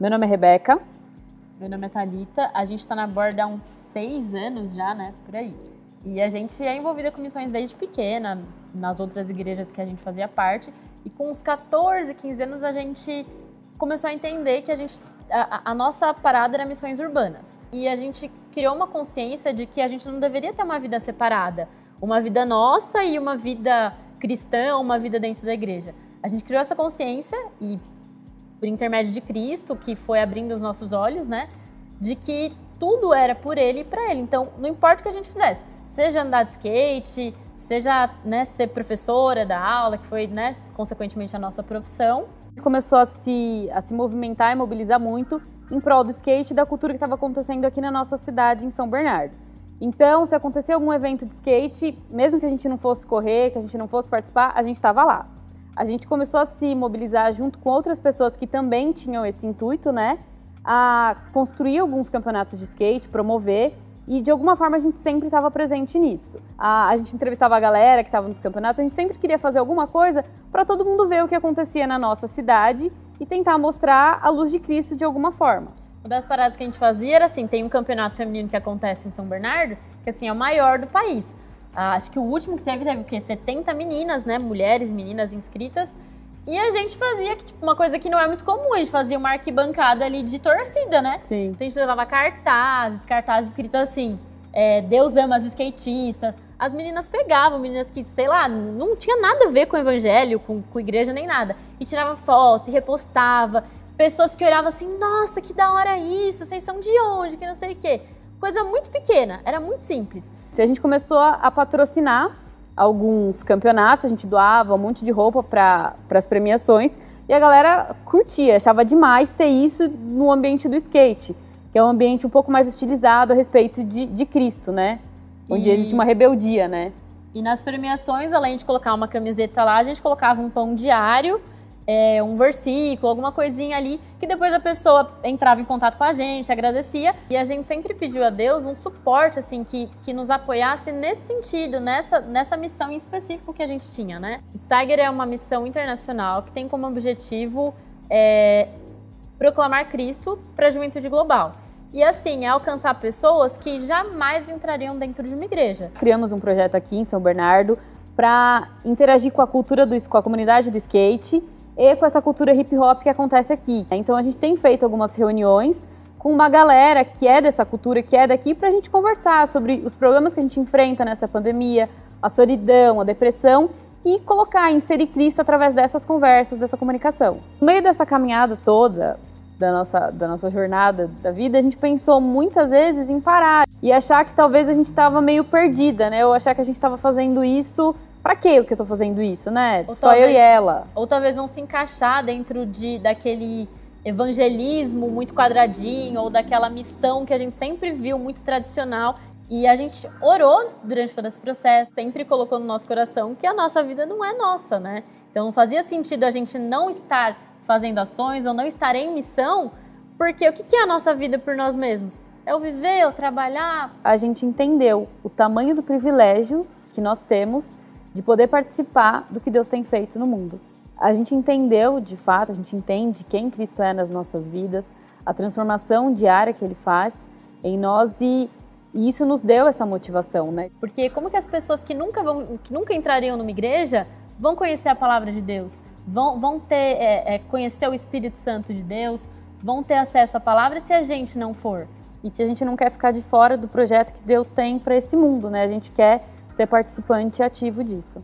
Meu nome é Rebeca. Meu nome é Thalita. A gente está na borda há uns seis anos já, né? Por aí. E a gente é envolvida com missões desde pequena, nas outras igrejas que a gente fazia parte. E com uns 14, 15 anos a gente começou a entender que a gente a, a, nossa parada era missões urbanas. E a gente criou uma consciência de que a gente não deveria ter uma vida separada, uma vida nossa e uma vida cristã, uma vida dentro da igreja. A gente criou essa consciência e por intermédio de Cristo, que foi abrindo os nossos olhos, né, de que tudo era por ele e para ele. Então, não importa o que a gente fizesse, seja andar de skate, seja né, ser professora da aula, que foi, né, consequentemente a nossa profissão. Começou a se, a se movimentar e mobilizar muito em prol do skate e da cultura que estava acontecendo aqui na nossa cidade, em São Bernardo. Então, se acontecer algum evento de skate, mesmo que a gente não fosse correr, que a gente não fosse participar, a gente estava lá. A gente começou a se mobilizar junto com outras pessoas que também tinham esse intuito, né? A construir alguns campeonatos de skate, promover e de alguma forma a gente sempre estava presente nisso. A, a, gente entrevistava a galera que estava nos campeonatos, a gente sempre queria fazer alguma coisa para todo mundo ver o que acontecia na nossa cidade e tentar mostrar a luz de Cristo de alguma forma. Uma das paradas que a gente fazia era assim, tem um campeonato feminino que acontece em São Bernardo, que assim é o maior do país. Ah, acho que o último que teve teve o quê? 70 meninas, né, mulheres, meninas inscritas. E a gente fazia tipo, uma coisa que não é muito comum, a gente fazia uma arquibancada ali de torcida, né? Sim. Então a gente levava cartazes, cartazes escritos assim, é, Deus ama as skatistas. As meninas pegavam, meninas que, sei lá, não tinha nada a ver com o evangelho, com, com igreja nem nada. E tirava foto, e repostava. Pessoas que olhavam assim, nossa, que da hora isso, vocês são de onde, que não sei o quê. Coisa muito pequena, era muito simples. A gente começou a patrocinar alguns campeonatos, a gente doava um monte de roupa para as premiações e a galera curtia, achava demais ter isso no ambiente do skate, que é um ambiente um pouco mais estilizado a respeito de, de Cristo, né? Onde e... existe uma rebeldia, né? E nas premiações, além de colocar uma camiseta lá, a gente colocava um pão diário é, um versículo, alguma coisinha ali, que depois a pessoa entrava em contato com a gente, agradecia. E a gente sempre pediu a Deus um suporte, assim, que, que nos apoiasse nesse sentido, nessa, nessa missão em específico que a gente tinha, né? Steiger é uma missão internacional que tem como objetivo é, proclamar Cristo para a juventude global. E assim, é alcançar pessoas que jamais entrariam dentro de uma igreja. Criamos um projeto aqui em São Bernardo para interagir com a cultura do, com a comunidade do skate e com essa cultura hip hop que acontece aqui. Então a gente tem feito algumas reuniões com uma galera que é dessa cultura, que é daqui, para a gente conversar sobre os problemas que a gente enfrenta nessa pandemia, a solidão, a depressão e colocar, inserir Cristo através dessas conversas, dessa comunicação. No meio dessa caminhada toda, da nossa, da nossa jornada da vida, a gente pensou muitas vezes em parar e achar que talvez a gente estava meio perdida, né? Ou achar que a gente estava fazendo isso Pra que que eu tô fazendo isso, né? Ou Só talvez, eu e ela. Ou talvez não se encaixar dentro de daquele evangelismo muito quadradinho ou daquela missão que a gente sempre viu muito tradicional. E a gente orou durante todo esse processo, sempre colocou no nosso coração que a nossa vida não é nossa, né? Então não fazia sentido a gente não estar fazendo ações ou não estar em missão, porque o que é a nossa vida por nós mesmos? É o viver, é o trabalhar. A gente entendeu o tamanho do privilégio que nós temos de poder participar do que Deus tem feito no mundo. A gente entendeu, de fato, a gente entende quem Cristo é nas nossas vidas, a transformação diária que Ele faz em nós e, e isso nos deu essa motivação, né? Porque como que as pessoas que nunca vão, que nunca entrariam numa igreja vão conhecer a palavra de Deus, vão, vão ter é, é, conhecer o Espírito Santo de Deus, vão ter acesso à palavra se a gente não for? E que a gente não quer ficar de fora do projeto que Deus tem para esse mundo, né? A gente quer ser participante ativo disso.